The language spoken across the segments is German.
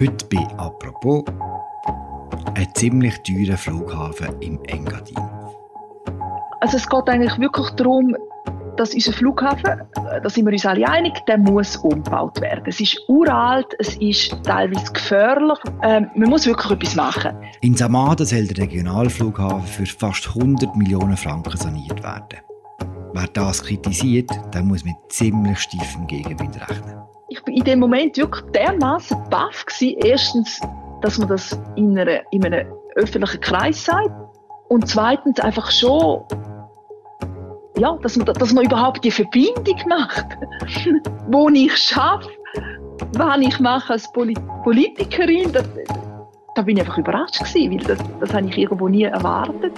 Heute bei «Apropos» ein ziemlich teurer Flughafen im Engadin. Also es geht eigentlich wirklich darum, dass unser Flughafen, da sind wir uns alle einig, der muss umgebaut werden. Es ist uralt, es ist teilweise gefährlich. Ähm, man muss wirklich etwas machen. In Samada soll der Regionalflughafen für fast 100 Millionen Franken saniert werden. Wer das kritisiert, der muss mit ziemlich steifem Gegenwind rechnen. Ich war in dem Moment wirklich dermaßen baff Erstens, dass man das in, einer, in einem öffentlichen Kreis sagt. Und zweitens einfach schon ja, dass man, dass man überhaupt die Verbindung macht, wo ich schaffe, was ich mache als Politikerin, das, da bin ich einfach überrascht gewesen, weil das, das habe ich irgendwo nie erwartet.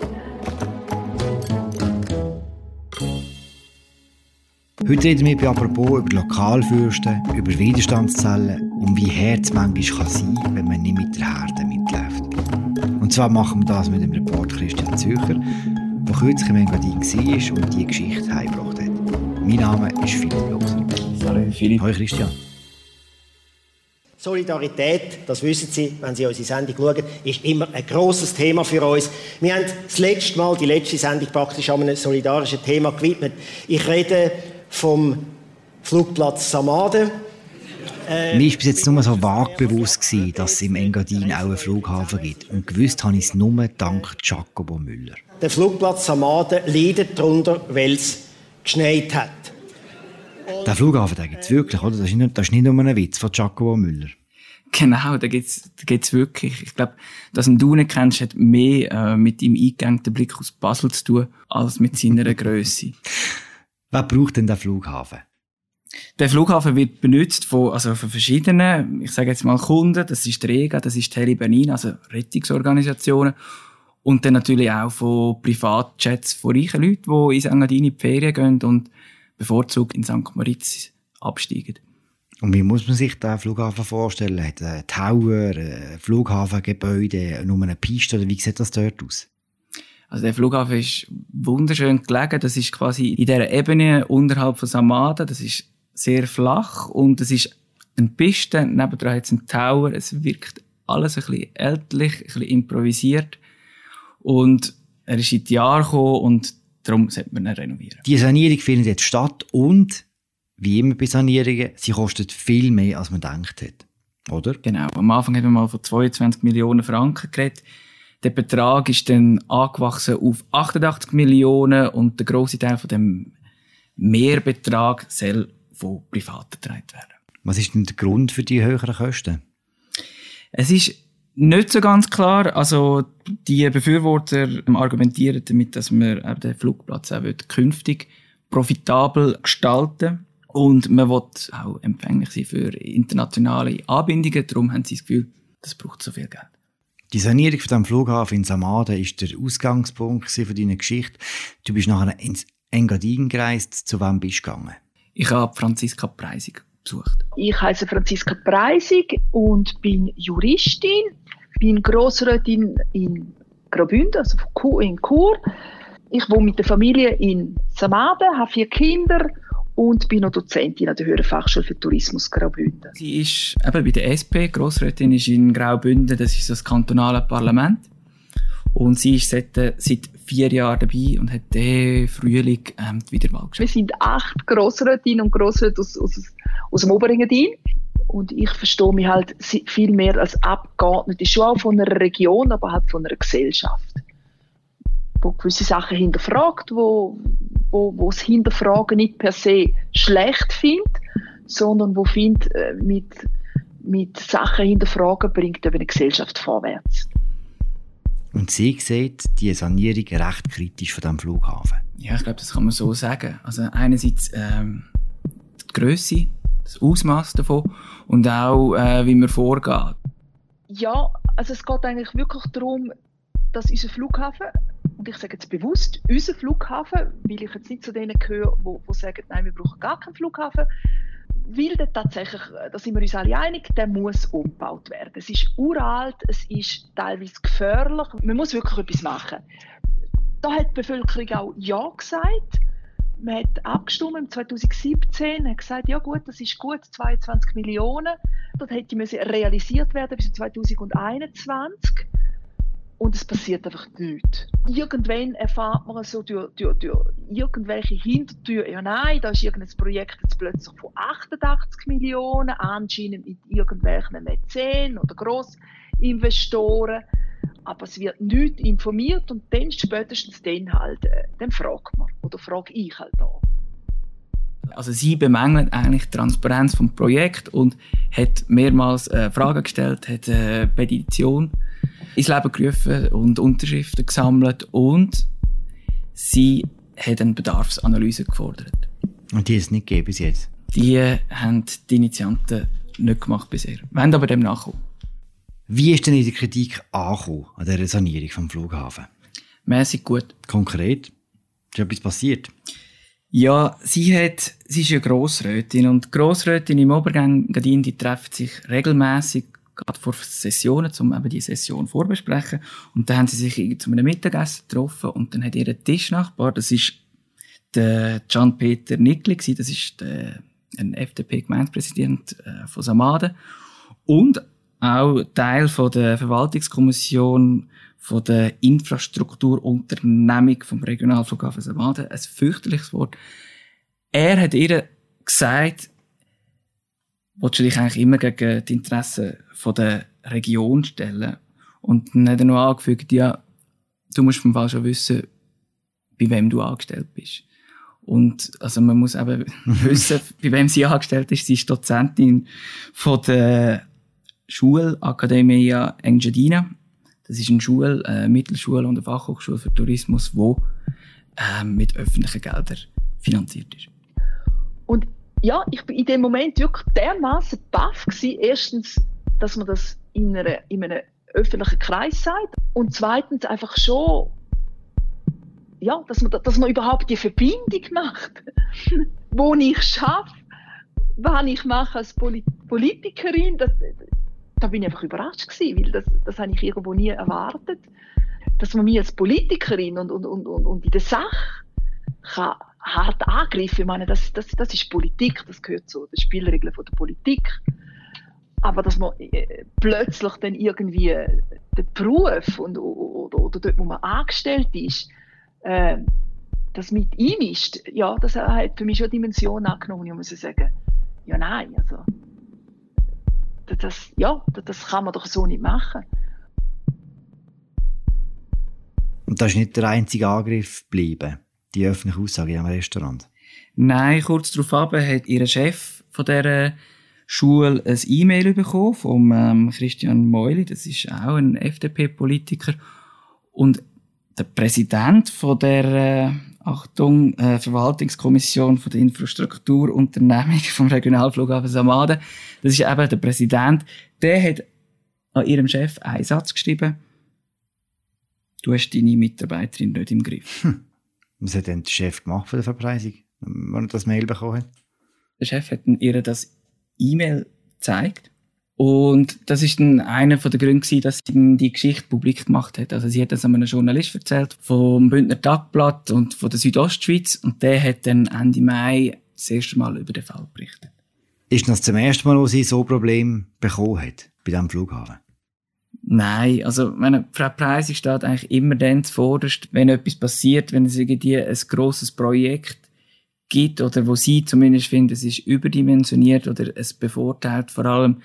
Heute reden wir bei «Apropos» über Lokalfürsten, über Widerstandszellen und wie Herz manchmal kann sein kann, wenn man nicht mit der Herde mitläuft. Und zwar machen wir das mit dem Report Christian Zücher, der kürzlich im Engadin war und diese Geschichte heimgebracht hat. Mein Name ist Philipp Loser. Hallo Philipp. Hallo Christian. Solidarität, das wissen Sie, wenn Sie unsere Sendung schauen, ist immer ein grosses Thema für uns. Wir haben das letzte Mal, die letzte Sendung praktisch an einem solidarischen Thema gewidmet. Ich rede vom Flugplatz Samade. Äh, Mir war bis jetzt nur so vage bewusst, gewesen, dass es im Engadin auch einen Flughafen gibt. Und gewusst habe ich es nur dank Giacomo Müller. Der Flugplatz Samaden leidet darunter, weil es geschneit hat. Der Flughafen, gibt es wirklich, oder? Das ist, nicht, das ist nicht nur ein Witz von Giacomo Müller. Genau, da gibt es wirklich. Ich glaube, dass du nicht kennst, hat mehr äh, mit ihm eingegangenen Blick aus Basel zu tun, als mit seiner Größe. Wer braucht denn den Flughafen? Der Flughafen wird benutzt von, also von verschiedenen, ich sage jetzt mal Kunden. Das ist die Rega, das ist Tele Benin, also Rettungsorganisationen. Und dann natürlich auch von Privatjets von reichen Leuten, die in Engadin in die Ferien gehen und bevorzugt in St. Moritz absteigen. Und wie muss man sich den Flughafen vorstellen? Hat ein Tower, ein Flughafengebäude, nur eine Piste oder wie sieht das dort aus? Also der Flughafen ist wunderschön gelegen. Das ist quasi in dieser Ebene unterhalb von Samada. Das ist sehr flach und es ist eine Piste. Nebendran hat es einen Tower. Es wirkt alles ein bisschen ältlich, ein bisschen improvisiert. Und er ist in die Jahre gekommen und darum sollte man ihn renovieren. Die Sanierung findet jetzt statt und, wie immer bei Sanierungen, sie kostet viel mehr, als man denkt hat. Oder? Genau. Am Anfang haben wir mal von 22 Millionen Franken geredet. Der Betrag ist dann angewachsen auf 88 Millionen und der grosse Teil von dem Mehrbetrag soll von Privaten getragen werden. Was ist denn der Grund für die höheren Kosten? Es ist nicht so ganz klar. Also, die Befürworter argumentieren damit, dass man den Flugplatz auch künftig profitabel gestalten und man will auch empfänglich sein für internationale Anbindungen. Darum haben sie das Gefühl, das braucht so viel Geld. Die Sanierung von dem Flughafen in Samada ist der Ausgangspunkt für deine Geschichte. Du bist nachher ins Engadin gereist. Zu wem bist du gegangen? Ich habe Franziska Preisig besucht. Ich heiße Franziska Preisig und bin Juristin bin Grossrätin in Graubünden, also in Chur. Ich wohne mit der Familie in Samaden, habe vier Kinder und bin noch Dozentin an der Höheren Fachschule für Tourismus Graubünden. Sie ist eben bei der SP, Grossrätin ist in Graubünden, das ist das kantonale Parlament. Und sie ist seit, seit vier Jahren dabei und hat den Frühling ähm, die Wiederwahl geschafft. Wir sind acht Grossrätinnen und Grossräte aus, aus, aus dem Oberengadin. Und ich verstehe mich halt viel mehr als Abgeordnete, schon auch von einer Region, aber halt von einer Gesellschaft. Wo gewisse Sachen hinterfragt, wo, wo, wo das Hinterfragen nicht per se schlecht findet, sondern wo findet, äh, mit, mit Sachen hinterfragen bringt eben eine Gesellschaft vorwärts. Und sie sieht die Sanierung recht kritisch von diesem Flughafen. Ja, ich glaube, das kann man so sagen. Also einerseits ähm, die Größe, das Ausmaß davon und auch, äh, wie man vorgeht. Ja, also es geht eigentlich wirklich darum, dass unser Flughafen, und ich sage jetzt bewusst unser Flughafen, weil ich jetzt nicht zu denen gehöre, die sagen, nein, wir brauchen gar keinen Flughafen, weil der tatsächlich, da sind wir uns alle einig, der muss umgebaut werden. Es ist uralt, es ist teilweise gefährlich, man muss wirklich etwas machen. Da hat die Bevölkerung auch Ja gesagt man hat abgestimmt im 2017, hat gesagt, ja gut, das ist gut, 22 Millionen. Das hätte müssen realisiert werden bis 2021. Und es passiert einfach nichts. Irgendwann erfahrt man so durch, durch, durch irgendwelche Hintertüren, ja nein, da ist irgendein Projekt jetzt plötzlich von 88 Millionen, anscheinend mit irgendwelchen Mäzen oder Grossinvestoren. Aber es wird nicht informiert und dann spätestens dann halt, äh, dann fragt man. Oder frage ich halt da. Also sie bemängelt eigentlich die Transparenz vom Projekt und hat mehrmals äh, Fragen gestellt, hat äh, Petition ins Leben gerufen und Unterschriften gesammelt und sie hat eine Bedarfsanalyse gefordert. Und die ist es nicht gegeben bis jetzt? Die haben die Initianten nicht gemacht bisher. Wir haben aber dem nachkommen. Wie ist denn die Kritik angekommen an dieser Sanierung vom Flughafen? Mäßig gut. Konkret? Ist etwas passiert? Ja, sie hat, sie ist ja Grossrätin und Grossrätin im Obergang die treffen sich regelmäßig gerade vor Sessionen, um eben die Session vorbesprechen. Und dann haben sie sich zu einem Mittagessen getroffen und dann hat ihr Tischnachbar, das ist der Gian-Peter Nickli das ist der, ein FDP-Gemeindepräsident äh, von Samaden und auch Teil von der Verwaltungskommission von der Infrastrukturunternehmung vom Regionalflughafen Samaden. Ein fürchterliches Wort. Er hat ihr gesagt, willst du dich eigentlich immer gegen die Interessen von der Region stellen? Und dann hat er noch angefügt, ja, du musst vom Fall schon wissen, bei wem du angestellt bist. Und, also man muss eben wissen, bei wem sie angestellt ist. Sie ist Dozentin von der Schule Academia Engadina. Das ist eine Schule, eine Mittelschule und eine Fachhochschule für Tourismus, die äh, mit öffentlichen Geldern finanziert ist. Ja, ich bin in dem Moment wirklich dermaßen baff gewesen. Erstens, dass man das in, einer, in einem öffentlichen Kreis sagt und zweitens einfach schon, ja, dass man, dass man überhaupt die Verbindung macht, wo ich schaffe, was ich mache als Politikerin. Das, da bin ich einfach überrascht gewesen, weil das, das habe ich irgendwo nie erwartet, dass man mich als Politikerin und, und, und, und in der Sache kann hart angreifen. Ich meine, das, das, das ist Politik, das gehört zu den Spielregeln von der Politik. Aber dass man äh, plötzlich dann irgendwie den Beruf und, oder, oder dort, wo man angestellt ist, äh, das mit ihm ist, ja, das hat für mich schon Dimension angenommen. Ich muss sagen, ja, nein, also, das, ja, das kann man doch so nicht machen. Und das ist nicht der einzige Angriff geblieben, die öffentliche Aussage in einem Restaurant? Nein, kurz darauf hat ihr Chef von dieser Schule ein E-Mail bekommen vom ähm, Christian Meuli, das ist auch ein FDP-Politiker. Und der Präsident von der äh, Achtung, äh, Verwaltungskommission von der Infrastrukturunternehmung vom Regionalflughafen Samaden. Das ist eben der Präsident. Der hat an ihrem Chef einen Satz geschrieben. Du hast deine Mitarbeiterin nicht im Griff. Hm. Was hat denn der Chef gemacht von der Verpreisung, wenn er das Mail bekommen hat? Der Chef hat ihr das E-Mail gezeigt und das ist dann einer von den Gründen dass sie die Geschichte publik gemacht hat. Also sie hat das einem Journalist erzählt, vom Bündner Tagblatt und von der Südostschweiz. Und der hat dann Ende Mai das erste Mal über den Fall berichtet. Ist das zum ersten Mal, wo sie so Probleme bekommen hat, bei diesem Flughafen? Nein, also meine, Frau Preis steht eigentlich immer dann zuvorderst, wenn etwas passiert, wenn es irgendwie ein grosses Projekt gibt oder wo sie zumindest finden, es ist überdimensioniert oder es bevorteilt vor allem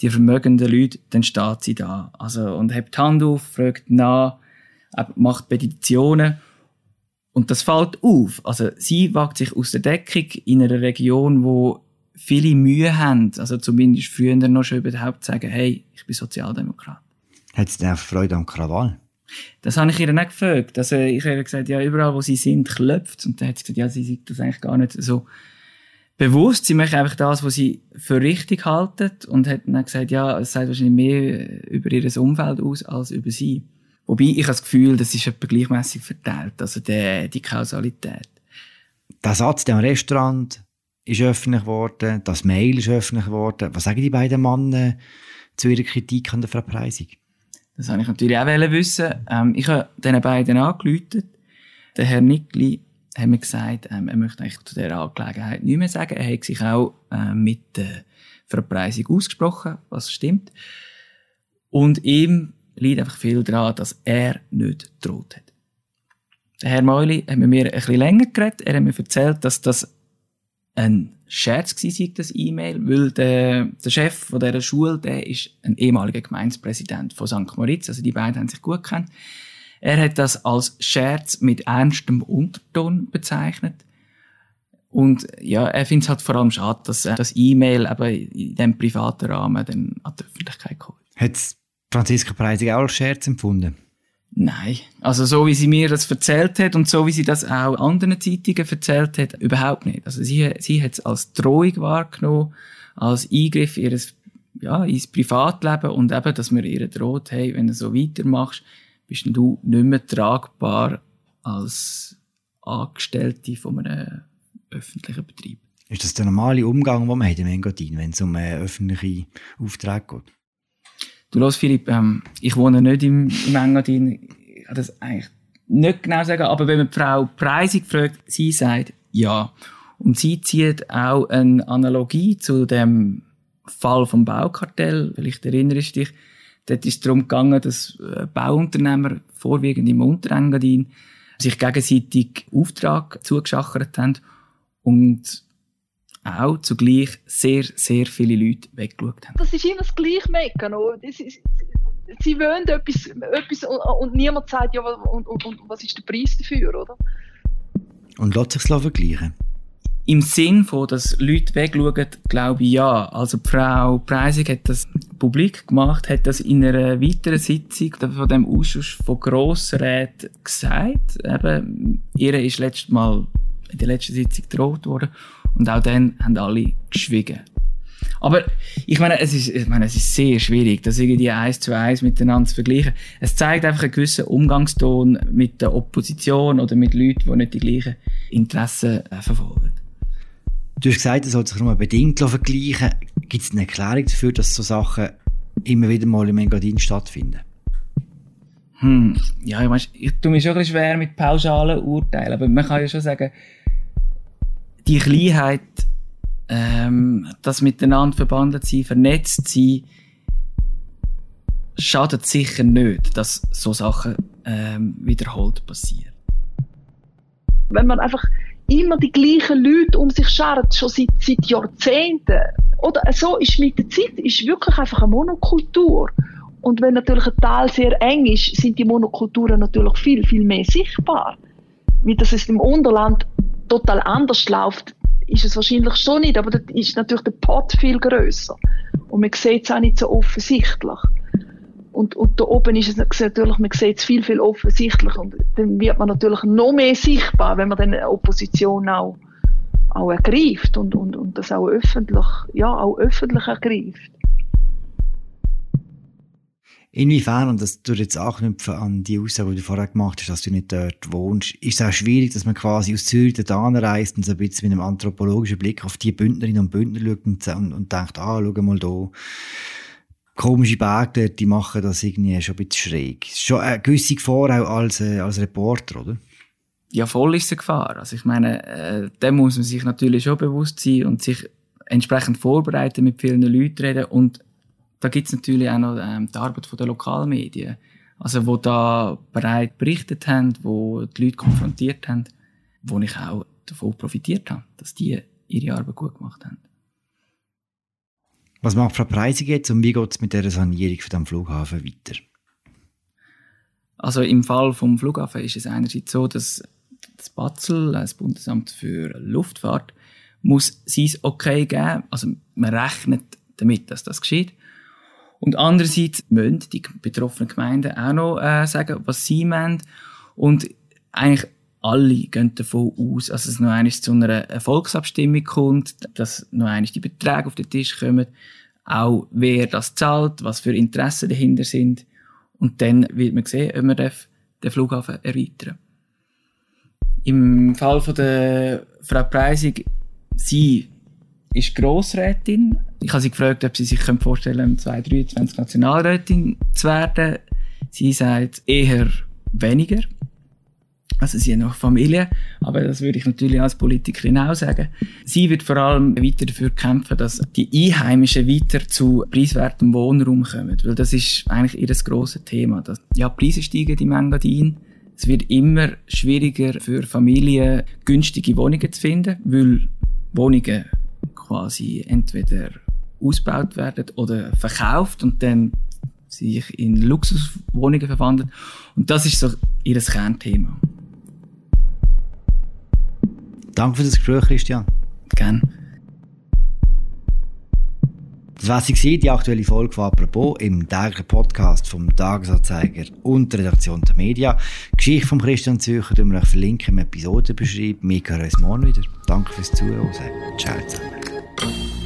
die vermögenden Leute, dann steht sie da. Also, und hebt die Hand auf, fragt nach, macht Petitionen und das fällt auf. Also, sie wagt sich aus der Deckung in einer Region, wo viele Mühe haben, also zumindest früher noch schon überhaupt sagen, hey, ich bin Sozialdemokrat. Hat sie denn auch Freude am Krawall? Das habe ich ihr nicht gefragt. Also ich habe gesagt, ja, überall wo sie sind, klopft Und dann hat sie gesagt, ja, sie sieht das eigentlich gar nicht so bewusst. Sie machen einfach das, was sie für richtig halten. Und hat dann gesagt, ja, es sagt wahrscheinlich mehr über ihr Umfeld aus als über sie. Wobei ich habe das Gefühl, das ist etwa gleichmäßig verteilt. Also die, die Kausalität. Der Satz in dem Restaurant ist öffentlich geworden. Das Mail ist öffentlich geworden. Was sagen die beiden Männer zu ihrer Kritik an der Verpreisung? Das wollte ich natürlich auch wissen. Ähm, ich habe diesen beiden angerufen. Der Herr Nickli haben wir gesagt, ähm, er möchte eigentlich zu dieser Angelegenheit nicht mehr sagen. Er hat sich auch äh, mit der Verpreisung ausgesprochen, was stimmt. Und ihm liegt einfach viel daran, dass er nicht droht hat. Der Herr Meuli hat mit mir ein bisschen länger geredet. Er hat mir erzählt, dass das ein Scherz war, das E-Mail, weil der, der Chef von dieser Schule, der ist ein ehemaliger Gemeindepräsident von St. Moritz, also die beiden haben sich gut gekannt. Er hat das als Scherz mit ernstem Unterton bezeichnet. Und ja, er findet es halt vor allem schade, dass das E-Mail eben in diesem privaten Rahmen dann an die Öffentlichkeit kommt. Hat Franziska Preisig auch als Scherz empfunden? Nein. Also so wie sie mir das erzählt hat und so wie sie das auch anderen Zeitungen erzählt hat, überhaupt nicht. Also sie, sie hat es als Drohung wahrgenommen, als Eingriff in ihr, ja, ins Privatleben und eben, dass man ihr droht, hey, wenn du so weitermachst, bist du nicht mehr tragbar als Angestellte von einem öffentlichen Betrieb. Ist das der normale Umgang, den man hat im Engadin, wenn es um äh, öffentliche Aufträge geht? Du los, Philipp, ähm, ich wohne nicht im, im Engadin. Ich kann das eigentlich nicht genau sagen, aber wenn man die Frau Preisig fragt, sie sagt ja. Und sie zieht auch eine Analogie zu dem Fall vom Baukartell. Vielleicht erinnerst du dich, dort ist es darum gegangen, dass äh, Bauunternehmer, vorwiegend im Unterengadin, sich gegenseitig Auftrag zugeschachert haben und auch zugleich sehr, sehr viele Leute weggeschaut haben. Das ist immer das gleiche Mecken. Sie wollen etwas, etwas und niemand sagt, ja, und, und, und was ist der Preis dafür, oder? Und lässt sich es vergleichen? Im Sinn von, dass Leute wegschauen, glaube ich ja. Also Frau Preisig hat das publik gemacht, hat das in einer weiteren Sitzung von dem Ausschuss von Grossräten gesagt. Eben, ihr ist letztes Mal in der letzten Sitzung gedroht worden. Und auch dann haben alle geschwiegen. Aber ich meine, es ist, ich meine, es ist sehr schwierig, das irgendwie eins zu eins miteinander zu vergleichen. Es zeigt einfach einen gewissen Umgangston mit der Opposition oder mit Leuten, die nicht die gleichen Interessen äh, verfolgen. Du hast gesagt, es soll sich nur bedingt vergleichen. Gibt es eine Erklärung dafür, dass so Sachen immer wieder mal im Engadin stattfinden? Hm, ja, ich, weiß, ich tue mich schon ein bisschen schwer mit pauschalen Urteilen, aber man kann ja schon sagen, die Kleinheit, ähm, das miteinander verbandelt sein, vernetzt sein, schadet sicher nicht, dass so Sachen ähm, wiederholt passieren. Wenn man einfach immer die gleichen Leute um sich schart, schon seit, seit Jahrzehnten, oder so ist mit der Zeit, ist wirklich einfach eine Monokultur. Und wenn natürlich ein Teil sehr eng ist, sind die Monokulturen natürlich viel, viel mehr sichtbar. Wie das es im Unterland total anders läuft, ist es wahrscheinlich schon nicht, aber da ist natürlich der Pot viel größer und man sieht es auch nicht so offensichtlich. Und, und da oben ist es natürlich, man sieht es viel, viel offensichtlich und dann wird man natürlich noch mehr sichtbar, wenn man dann Opposition auch, auch ergreift und, und, und das auch öffentlich, ja, auch öffentlich ergreift. Inwiefern, und das tut jetzt anknüpfen an die Aussage, die du vorher gemacht hast, dass du nicht dort wohnst, ist es auch schwierig, dass man quasi aus Zürich da reist und so ein bisschen mit einem anthropologischen Blick auf die Bündnerinnen und Bündner schaut und, und, denkt, ah, schau mal da, komische Berge die machen das irgendwie schon ein bisschen schräg. Schon eine gewisse Gefahr auch als, äh, als Reporter, oder? Ja, voll ist eine Gefahr. Also ich meine, äh, da muss man sich natürlich schon bewusst sein und sich entsprechend vorbereiten, mit vielen Leuten reden und da gibt es natürlich auch noch ähm, die Arbeit der Lokalmedien. Also, wo da bereit berichtet haben, wo die Leute konfrontiert haben, wo ich auch davon profitiert habe, dass die ihre Arbeit gut gemacht haben. Was macht Frau Preisig jetzt und wie geht es mit der Sanierung von dem Flughafen weiter? Also im Fall vom Flughafen ist es einerseits so, dass das Batzel, das Bundesamt für Luftfahrt, muss sein Okay geben. Also man rechnet damit, dass das geschieht. Und andererseits müssen die betroffenen Gemeinden auch noch äh, sagen, was sie meinen. Und eigentlich alle gehen davon aus, dass es noch einmal zu einer Erfolgsabstimmung kommt, dass noch einmal die Beträge auf den Tisch kommen, auch wer das zahlt, was für Interessen dahinter sind. Und dann wird man sehen, ob man den Flughafen erweitern Im Fall von der Frau Preisig, sie ist Grossrätin. Ich habe sie gefragt, ob sie sich vorstellen können, 2023 Nationalrätin zu werden. Sie sagt eher weniger. Also sie haben noch Familie, aber das würde ich natürlich als Politikerin auch sagen. Sie wird vor allem weiter dafür kämpfen, dass die Einheimischen weiter zu preiswertem Wohnraum kommen, weil das ist eigentlich ihr grosses Thema. Dass, ja, Preise steigen im Engadin. Es wird immer schwieriger für Familien günstige Wohnungen zu finden, weil Wohnungen quasi entweder ausgebaut werden oder verkauft und dann sich in Luxuswohnungen verwandeln. Und das ist so ihr Kernthema. Danke für das Gespräch, Christian. Gerne. Das war sie, die aktuelle Folge von «Apropos» im täglichen Podcast vom Tagesanzeiger und der Redaktion der Media. Die Geschichte von Christian Zürcher verlinken wir euch verlinken im Episodenbeschreibung. Wir hören uns morgen wieder. Danke fürs Zuhören. Ciao zusammen. Thank you.